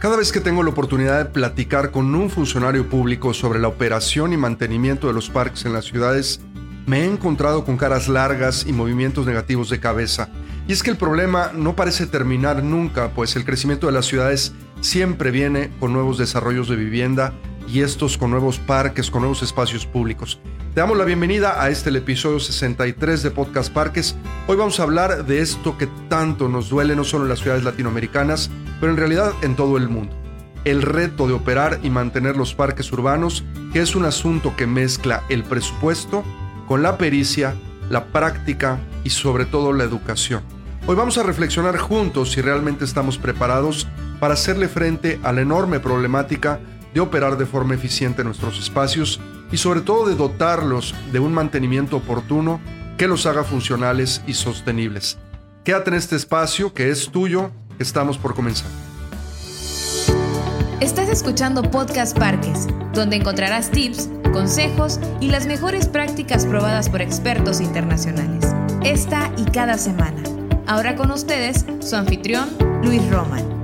Cada vez que tengo la oportunidad de platicar con un funcionario público sobre la operación y mantenimiento de los parques en las ciudades, me he encontrado con caras largas y movimientos negativos de cabeza. Y es que el problema no parece terminar nunca, pues el crecimiento de las ciudades siempre viene con nuevos desarrollos de vivienda y estos con nuevos parques, con nuevos espacios públicos. Te damos la bienvenida a este episodio 63 de Podcast Parques. Hoy vamos a hablar de esto que tanto nos duele no solo en las ciudades latinoamericanas, pero en realidad en todo el mundo. El reto de operar y mantener los parques urbanos, que es un asunto que mezcla el presupuesto con la pericia, la práctica y sobre todo la educación. Hoy vamos a reflexionar juntos si realmente estamos preparados para hacerle frente a la enorme problemática de operar de forma eficiente nuestros espacios y sobre todo de dotarlos de un mantenimiento oportuno que los haga funcionales y sostenibles. Quédate en este espacio que es tuyo Estamos por comenzar. Estás escuchando Podcast Parques, donde encontrarás tips, consejos y las mejores prácticas probadas por expertos internacionales. Esta y cada semana. Ahora con ustedes, su anfitrión, Luis Roman.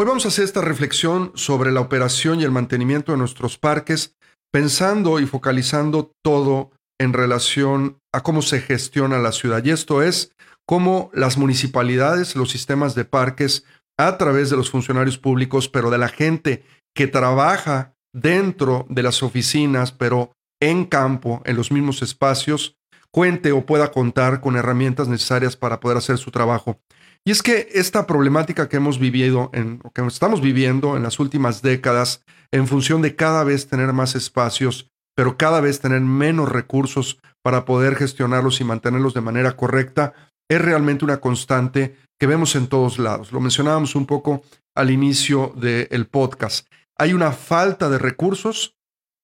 Hoy vamos a hacer esta reflexión sobre la operación y el mantenimiento de nuestros parques, pensando y focalizando todo en relación a cómo se gestiona la ciudad. Y esto es cómo las municipalidades, los sistemas de parques, a través de los funcionarios públicos, pero de la gente que trabaja dentro de las oficinas, pero en campo, en los mismos espacios, cuente o pueda contar con herramientas necesarias para poder hacer su trabajo. Y es que esta problemática que hemos vivido, en, que estamos viviendo en las últimas décadas, en función de cada vez tener más espacios, pero cada vez tener menos recursos para poder gestionarlos y mantenerlos de manera correcta, es realmente una constante que vemos en todos lados. Lo mencionábamos un poco al inicio del podcast. Hay una falta de recursos,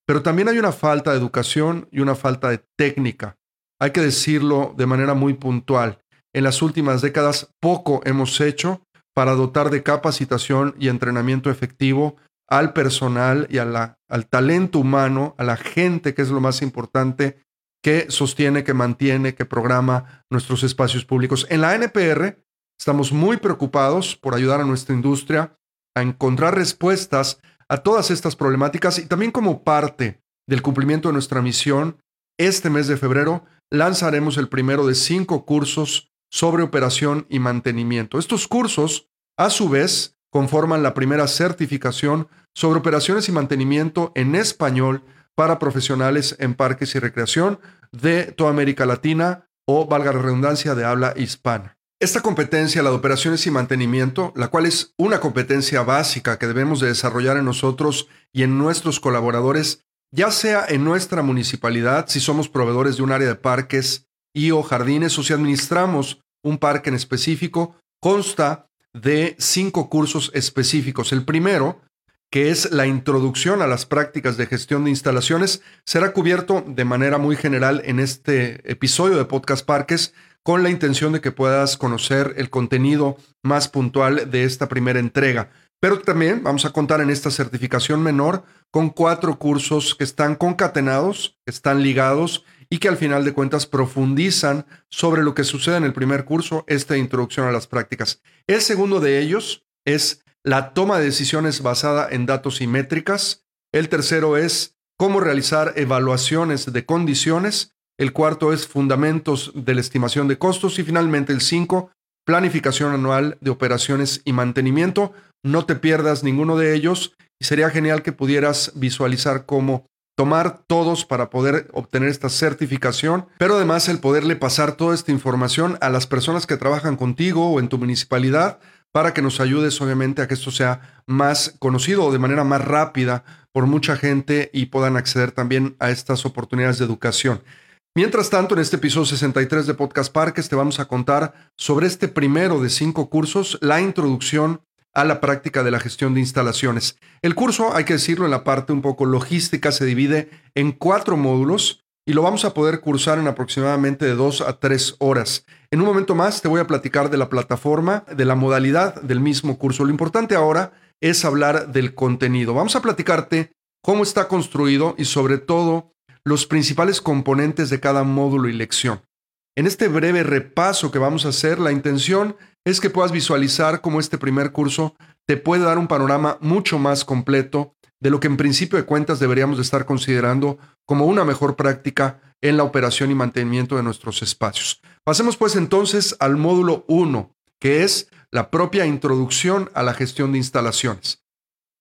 pero también hay una falta de educación y una falta de técnica. Hay que decirlo de manera muy puntual. En las últimas décadas poco hemos hecho para dotar de capacitación y entrenamiento efectivo al personal y al talento humano, a la gente, que es lo más importante, que sostiene, que mantiene, que programa nuestros espacios públicos. En la NPR estamos muy preocupados por ayudar a nuestra industria a encontrar respuestas a todas estas problemáticas y también como parte del cumplimiento de nuestra misión, este mes de febrero lanzaremos el primero de cinco cursos sobre operación y mantenimiento. Estos cursos, a su vez, conforman la primera certificación sobre operaciones y mantenimiento en español para profesionales en parques y recreación de toda América Latina o, valga la redundancia, de habla hispana. Esta competencia, la de operaciones y mantenimiento, la cual es una competencia básica que debemos de desarrollar en nosotros y en nuestros colaboradores, ya sea en nuestra municipalidad, si somos proveedores de un área de parques y o jardines o si administramos un parque en específico, consta de cinco cursos específicos. El primero que es la introducción a las prácticas de gestión de instalaciones, será cubierto de manera muy general en este episodio de Podcast Parques con la intención de que puedas conocer el contenido más puntual de esta primera entrega. Pero también vamos a contar en esta certificación menor con cuatro cursos que están concatenados, están ligados y que al final de cuentas profundizan sobre lo que sucede en el primer curso, esta introducción a las prácticas. El segundo de ellos es la toma de decisiones basada en datos y métricas. El tercero es cómo realizar evaluaciones de condiciones. El cuarto es fundamentos de la estimación de costos. Y finalmente el cinco, planificación anual de operaciones y mantenimiento. No te pierdas ninguno de ellos y sería genial que pudieras visualizar cómo tomar todos para poder obtener esta certificación, pero además el poderle pasar toda esta información a las personas que trabajan contigo o en tu municipalidad para que nos ayudes obviamente a que esto sea más conocido o de manera más rápida por mucha gente y puedan acceder también a estas oportunidades de educación. Mientras tanto, en este episodio 63 de Podcast Parques te vamos a contar sobre este primero de cinco cursos, la introducción a la práctica de la gestión de instalaciones. El curso, hay que decirlo, en la parte un poco logística se divide en cuatro módulos y lo vamos a poder cursar en aproximadamente de dos a tres horas. En un momento más te voy a platicar de la plataforma, de la modalidad del mismo curso. Lo importante ahora es hablar del contenido. Vamos a platicarte cómo está construido y sobre todo los principales componentes de cada módulo y lección. En este breve repaso que vamos a hacer, la intención es que puedas visualizar cómo este primer curso te puede dar un panorama mucho más completo de lo que en principio de cuentas deberíamos de estar considerando como una mejor práctica en la operación y mantenimiento de nuestros espacios. Pasemos pues entonces al módulo 1, que es la propia introducción a la gestión de instalaciones.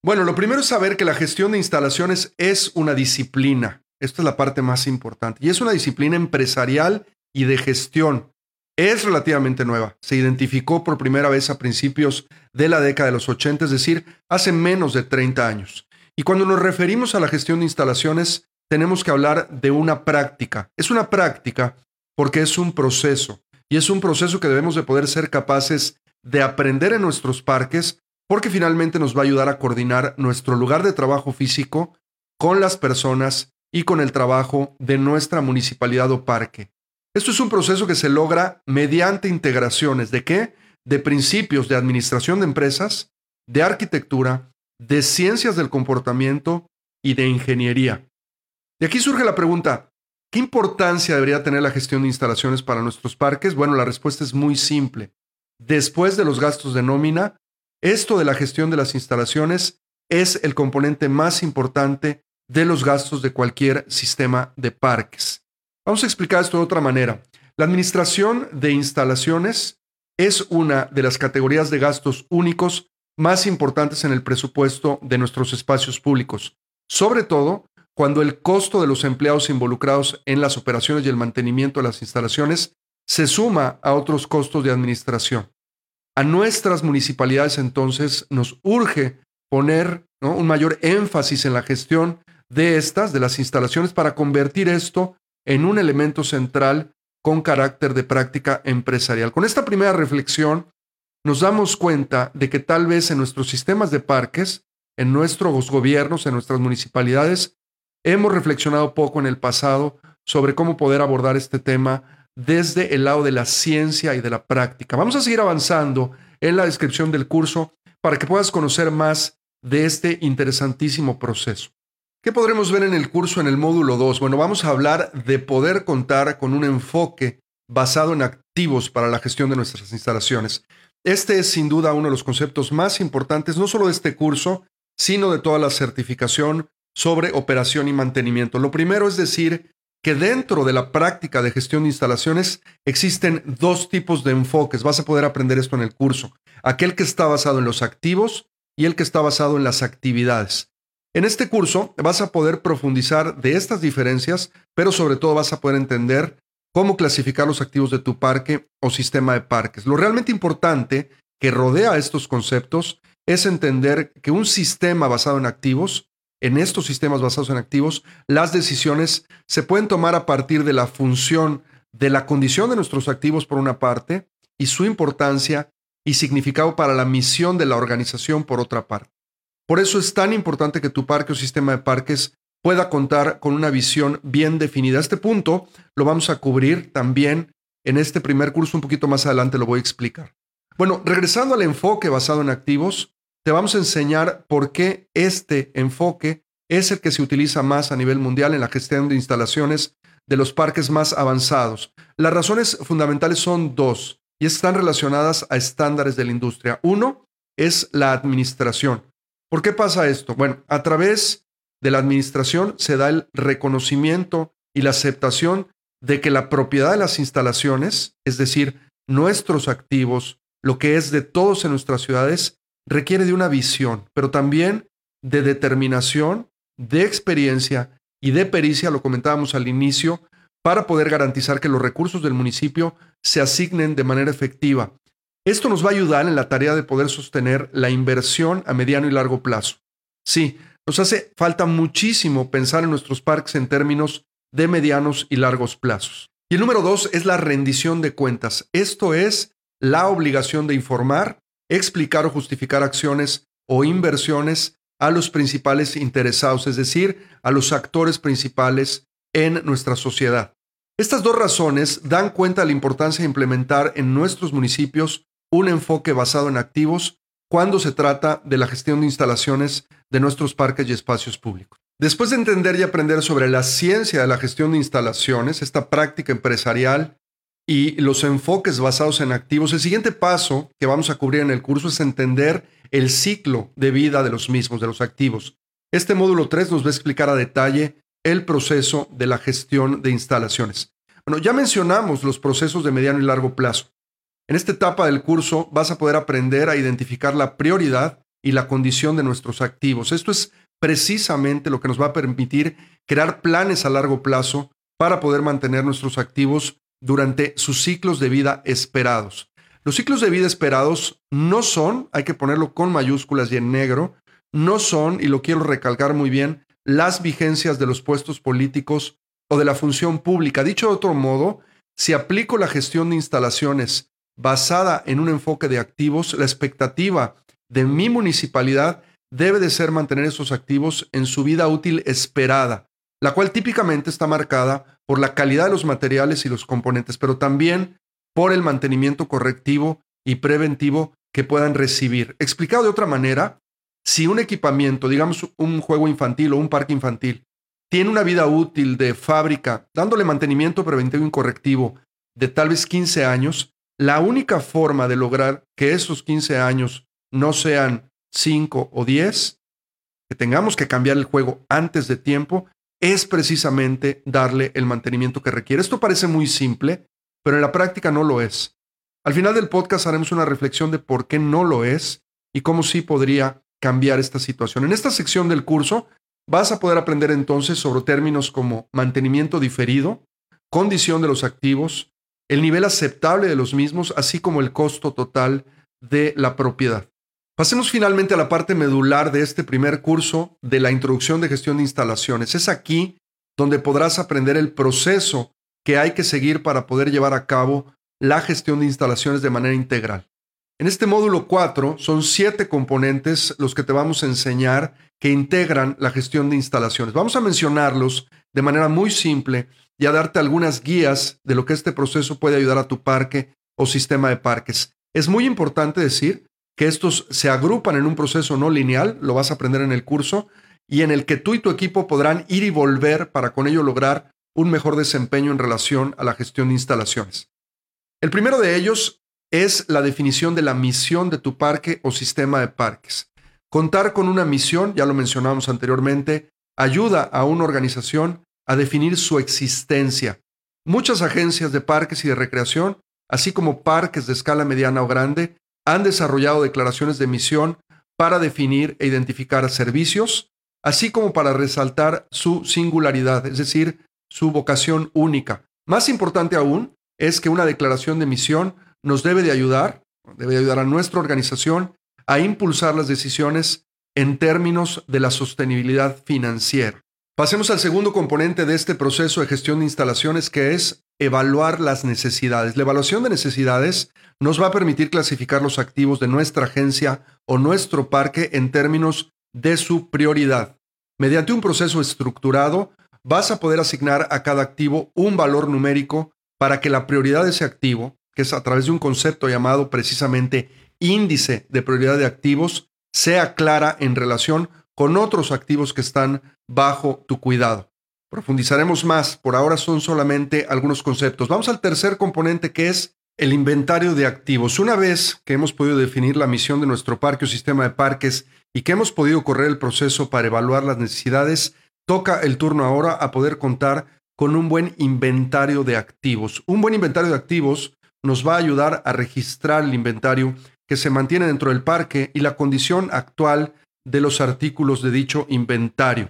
Bueno, lo primero es saber que la gestión de instalaciones es una disciplina. Esta es la parte más importante. Y es una disciplina empresarial y de gestión. Es relativamente nueva. Se identificó por primera vez a principios de la década de los 80, es decir, hace menos de 30 años. Y cuando nos referimos a la gestión de instalaciones, tenemos que hablar de una práctica. Es una práctica porque es un proceso. Y es un proceso que debemos de poder ser capaces de aprender en nuestros parques porque finalmente nos va a ayudar a coordinar nuestro lugar de trabajo físico con las personas y con el trabajo de nuestra municipalidad o parque. Esto es un proceso que se logra mediante integraciones de qué? De principios de administración de empresas, de arquitectura, de ciencias del comportamiento y de ingeniería. De aquí surge la pregunta, ¿qué importancia debería tener la gestión de instalaciones para nuestros parques? Bueno, la respuesta es muy simple. Después de los gastos de nómina, esto de la gestión de las instalaciones es el componente más importante de los gastos de cualquier sistema de parques. Vamos a explicar esto de otra manera. La administración de instalaciones es una de las categorías de gastos únicos más importantes en el presupuesto de nuestros espacios públicos, sobre todo cuando el costo de los empleados involucrados en las operaciones y el mantenimiento de las instalaciones se suma a otros costos de administración. A nuestras municipalidades entonces nos urge poner un mayor énfasis en la gestión de estas, de las instalaciones, para convertir esto en un elemento central con carácter de práctica empresarial. Con esta primera reflexión nos damos cuenta de que tal vez en nuestros sistemas de parques, en nuestros gobiernos, en nuestras municipalidades, hemos reflexionado poco en el pasado sobre cómo poder abordar este tema desde el lado de la ciencia y de la práctica. Vamos a seguir avanzando en la descripción del curso para que puedas conocer más de este interesantísimo proceso. ¿Qué podremos ver en el curso en el módulo 2? Bueno, vamos a hablar de poder contar con un enfoque basado en activos para la gestión de nuestras instalaciones. Este es sin duda uno de los conceptos más importantes, no solo de este curso, sino de toda la certificación sobre operación y mantenimiento. Lo primero es decir que dentro de la práctica de gestión de instalaciones existen dos tipos de enfoques. Vas a poder aprender esto en el curso. Aquel que está basado en los activos y el que está basado en las actividades. En este curso vas a poder profundizar de estas diferencias, pero sobre todo vas a poder entender cómo clasificar los activos de tu parque o sistema de parques. Lo realmente importante que rodea estos conceptos es entender que un sistema basado en activos en estos sistemas basados en activos, las decisiones se pueden tomar a partir de la función de la condición de nuestros activos por una parte y su importancia y significado para la misión de la organización por otra parte. Por eso es tan importante que tu parque o sistema de parques pueda contar con una visión bien definida. Este punto lo vamos a cubrir también en este primer curso, un poquito más adelante lo voy a explicar. Bueno, regresando al enfoque basado en activos, te vamos a enseñar por qué este enfoque es el que se utiliza más a nivel mundial en la gestión de instalaciones de los parques más avanzados. Las razones fundamentales son dos y están relacionadas a estándares de la industria. Uno es la administración. ¿Por qué pasa esto? Bueno, a través de la administración se da el reconocimiento y la aceptación de que la propiedad de las instalaciones, es decir, nuestros activos, lo que es de todos en nuestras ciudades, requiere de una visión, pero también de determinación, de experiencia y de pericia, lo comentábamos al inicio, para poder garantizar que los recursos del municipio se asignen de manera efectiva. Esto nos va a ayudar en la tarea de poder sostener la inversión a mediano y largo plazo. Sí, nos hace falta muchísimo pensar en nuestros parques en términos de medianos y largos plazos. Y el número dos es la rendición de cuentas. Esto es la obligación de informar explicar o justificar acciones o inversiones a los principales interesados, es decir, a los actores principales en nuestra sociedad. Estas dos razones dan cuenta de la importancia de implementar en nuestros municipios un enfoque basado en activos cuando se trata de la gestión de instalaciones de nuestros parques y espacios públicos. Después de entender y aprender sobre la ciencia de la gestión de instalaciones, esta práctica empresarial y los enfoques basados en activos, el siguiente paso que vamos a cubrir en el curso es entender el ciclo de vida de los mismos, de los activos. Este módulo 3 nos va a explicar a detalle el proceso de la gestión de instalaciones. Bueno, ya mencionamos los procesos de mediano y largo plazo. En esta etapa del curso vas a poder aprender a identificar la prioridad y la condición de nuestros activos. Esto es precisamente lo que nos va a permitir crear planes a largo plazo para poder mantener nuestros activos durante sus ciclos de vida esperados. Los ciclos de vida esperados no son, hay que ponerlo con mayúsculas y en negro, no son, y lo quiero recalcar muy bien, las vigencias de los puestos políticos o de la función pública. Dicho de otro modo, si aplico la gestión de instalaciones basada en un enfoque de activos, la expectativa de mi municipalidad debe de ser mantener esos activos en su vida útil esperada, la cual típicamente está marcada por la calidad de los materiales y los componentes, pero también por el mantenimiento correctivo y preventivo que puedan recibir. Explicado de otra manera, si un equipamiento, digamos un juego infantil o un parque infantil, tiene una vida útil de fábrica, dándole mantenimiento preventivo y correctivo de tal vez 15 años, la única forma de lograr que esos 15 años no sean 5 o 10, que tengamos que cambiar el juego antes de tiempo, es precisamente darle el mantenimiento que requiere. Esto parece muy simple, pero en la práctica no lo es. Al final del podcast haremos una reflexión de por qué no lo es y cómo sí podría cambiar esta situación. En esta sección del curso vas a poder aprender entonces sobre términos como mantenimiento diferido, condición de los activos, el nivel aceptable de los mismos, así como el costo total de la propiedad. Pasemos finalmente a la parte medular de este primer curso de la introducción de gestión de instalaciones. Es aquí donde podrás aprender el proceso que hay que seguir para poder llevar a cabo la gestión de instalaciones de manera integral. En este módulo 4 son siete componentes los que te vamos a enseñar que integran la gestión de instalaciones. Vamos a mencionarlos de manera muy simple y a darte algunas guías de lo que este proceso puede ayudar a tu parque o sistema de parques. Es muy importante decir que estos se agrupan en un proceso no lineal, lo vas a aprender en el curso, y en el que tú y tu equipo podrán ir y volver para con ello lograr un mejor desempeño en relación a la gestión de instalaciones. El primero de ellos es la definición de la misión de tu parque o sistema de parques. Contar con una misión, ya lo mencionamos anteriormente, ayuda a una organización a definir su existencia. Muchas agencias de parques y de recreación, así como parques de escala mediana o grande, han desarrollado declaraciones de misión para definir e identificar servicios, así como para resaltar su singularidad, es decir, su vocación única. Más importante aún es que una declaración de misión nos debe de ayudar, debe ayudar a nuestra organización a impulsar las decisiones en términos de la sostenibilidad financiera. Pasemos al segundo componente de este proceso de gestión de instalaciones, que es evaluar las necesidades. La evaluación de necesidades nos va a permitir clasificar los activos de nuestra agencia o nuestro parque en términos de su prioridad. Mediante un proceso estructurado, vas a poder asignar a cada activo un valor numérico para que la prioridad de ese activo, que es a través de un concepto llamado precisamente índice de prioridad de activos, sea clara en relación con otros activos que están bajo tu cuidado. Profundizaremos más, por ahora son solamente algunos conceptos. Vamos al tercer componente que es el inventario de activos. Una vez que hemos podido definir la misión de nuestro parque o sistema de parques y que hemos podido correr el proceso para evaluar las necesidades, toca el turno ahora a poder contar con un buen inventario de activos. Un buen inventario de activos nos va a ayudar a registrar el inventario que se mantiene dentro del parque y la condición actual de los artículos de dicho inventario.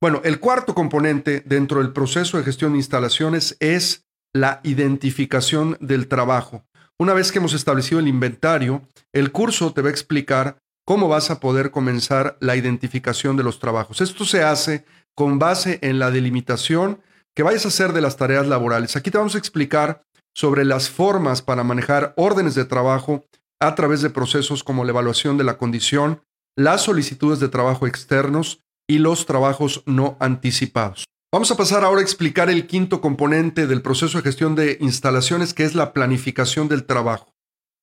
Bueno, el cuarto componente dentro del proceso de gestión de instalaciones es la identificación del trabajo. Una vez que hemos establecido el inventario, el curso te va a explicar cómo vas a poder comenzar la identificación de los trabajos. Esto se hace con base en la delimitación que vayas a hacer de las tareas laborales. Aquí te vamos a explicar sobre las formas para manejar órdenes de trabajo a través de procesos como la evaluación de la condición, las solicitudes de trabajo externos y los trabajos no anticipados. Vamos a pasar ahora a explicar el quinto componente del proceso de gestión de instalaciones, que es la planificación del trabajo.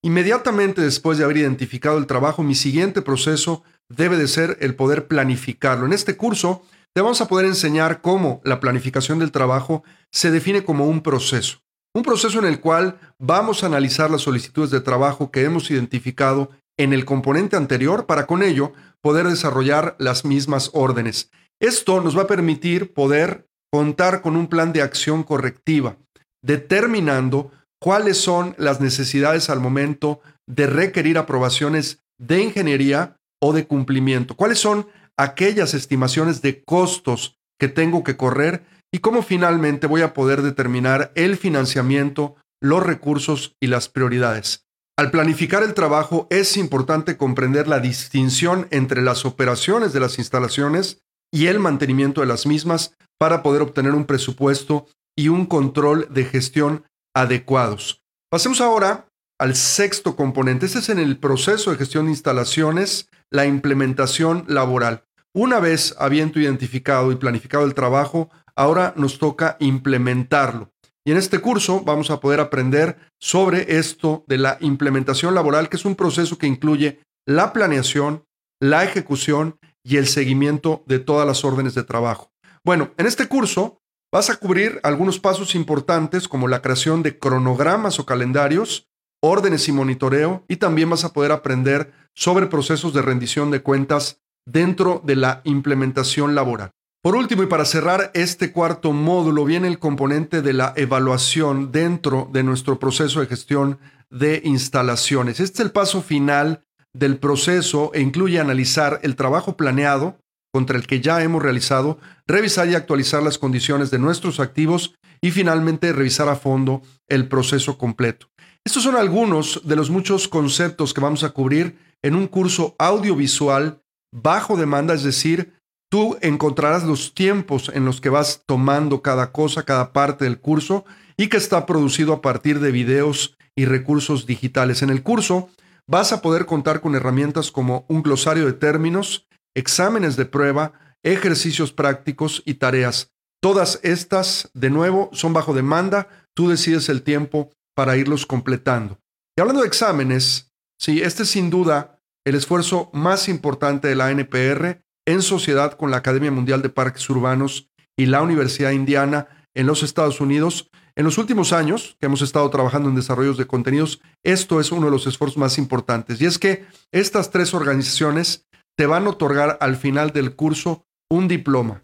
Inmediatamente después de haber identificado el trabajo, mi siguiente proceso debe de ser el poder planificarlo. En este curso te vamos a poder enseñar cómo la planificación del trabajo se define como un proceso. Un proceso en el cual vamos a analizar las solicitudes de trabajo que hemos identificado en el componente anterior para con ello poder desarrollar las mismas órdenes. Esto nos va a permitir poder contar con un plan de acción correctiva, determinando cuáles son las necesidades al momento de requerir aprobaciones de ingeniería o de cumplimiento, cuáles son aquellas estimaciones de costos que tengo que correr y cómo finalmente voy a poder determinar el financiamiento, los recursos y las prioridades. Al planificar el trabajo es importante comprender la distinción entre las operaciones de las instalaciones y el mantenimiento de las mismas para poder obtener un presupuesto y un control de gestión adecuados. Pasemos ahora al sexto componente. Este es en el proceso de gestión de instalaciones, la implementación laboral. Una vez habiendo identificado y planificado el trabajo, ahora nos toca implementarlo. Y en este curso vamos a poder aprender sobre esto de la implementación laboral, que es un proceso que incluye la planeación, la ejecución y el seguimiento de todas las órdenes de trabajo. Bueno, en este curso vas a cubrir algunos pasos importantes como la creación de cronogramas o calendarios, órdenes y monitoreo, y también vas a poder aprender sobre procesos de rendición de cuentas dentro de la implementación laboral. Por último, y para cerrar este cuarto módulo, viene el componente de la evaluación dentro de nuestro proceso de gestión de instalaciones. Este es el paso final del proceso e incluye analizar el trabajo planeado contra el que ya hemos realizado, revisar y actualizar las condiciones de nuestros activos y finalmente revisar a fondo el proceso completo. Estos son algunos de los muchos conceptos que vamos a cubrir en un curso audiovisual bajo demanda, es decir, Tú encontrarás los tiempos en los que vas tomando cada cosa, cada parte del curso y que está producido a partir de videos y recursos digitales. En el curso vas a poder contar con herramientas como un glosario de términos, exámenes de prueba, ejercicios prácticos y tareas. Todas estas, de nuevo, son bajo demanda. Tú decides el tiempo para irlos completando. Y hablando de exámenes, sí, este es sin duda el esfuerzo más importante de la NPR en sociedad con la Academia Mundial de Parques Urbanos y la Universidad Indiana en los Estados Unidos. En los últimos años que hemos estado trabajando en desarrollos de contenidos, esto es uno de los esfuerzos más importantes. Y es que estas tres organizaciones te van a otorgar al final del curso un diploma,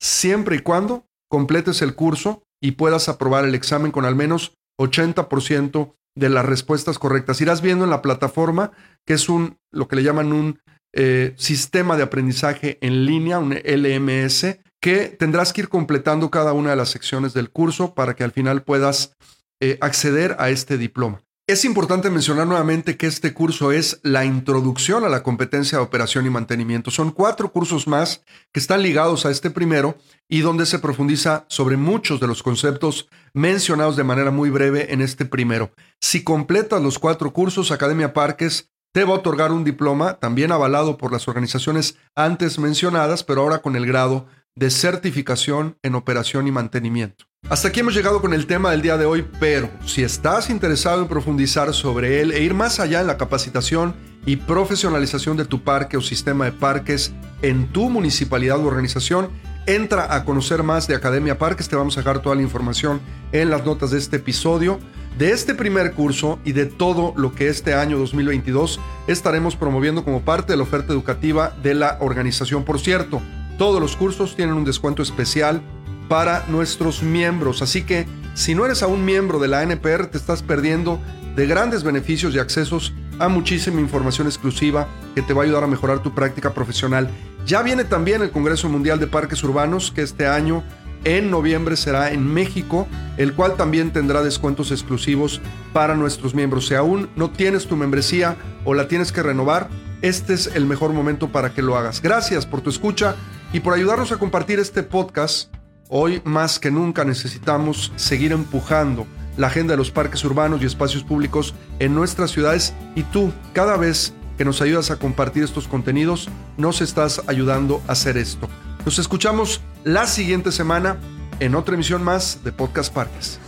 siempre y cuando completes el curso y puedas aprobar el examen con al menos 80% de las respuestas correctas. Irás viendo en la plataforma que es un lo que le llaman un eh, sistema de aprendizaje en línea, un LMS, que tendrás que ir completando cada una de las secciones del curso para que al final puedas eh, acceder a este diploma. Es importante mencionar nuevamente que este curso es la introducción a la competencia de operación y mantenimiento. Son cuatro cursos más que están ligados a este primero y donde se profundiza sobre muchos de los conceptos mencionados de manera muy breve en este primero. Si completas los cuatro cursos, Academia Parques te va a otorgar un diploma también avalado por las organizaciones antes mencionadas, pero ahora con el grado de certificación en operación y mantenimiento. Hasta aquí hemos llegado con el tema del día de hoy, pero si estás interesado en profundizar sobre él e ir más allá en la capacitación y profesionalización de tu parque o sistema de parques en tu municipalidad o organización, entra a conocer más de Academia Parques. Te vamos a dejar toda la información en las notas de este episodio de este primer curso y de todo lo que este año 2022 estaremos promoviendo como parte de la oferta educativa de la organización. Por cierto, todos los cursos tienen un descuento especial para nuestros miembros, así que si no eres aún miembro de la NPR te estás perdiendo de grandes beneficios y accesos a muchísima información exclusiva que te va a ayudar a mejorar tu práctica profesional. Ya viene también el Congreso Mundial de Parques Urbanos que este año en noviembre será en México, el cual también tendrá descuentos exclusivos para nuestros miembros. Si aún no tienes tu membresía o la tienes que renovar, este es el mejor momento para que lo hagas. Gracias por tu escucha y por ayudarnos a compartir este podcast. Hoy más que nunca necesitamos seguir empujando la agenda de los parques urbanos y espacios públicos en nuestras ciudades y tú cada vez que nos ayudas a compartir estos contenidos, nos estás ayudando a hacer esto. Nos escuchamos la siguiente semana en otra emisión más de Podcast Parques.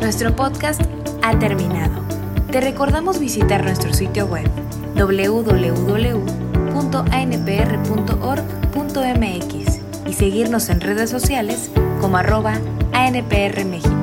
Nuestro podcast ha terminado. Te recordamos visitar nuestro sitio web www.anpr.org.mx y seguirnos en redes sociales como arroba ANPR México.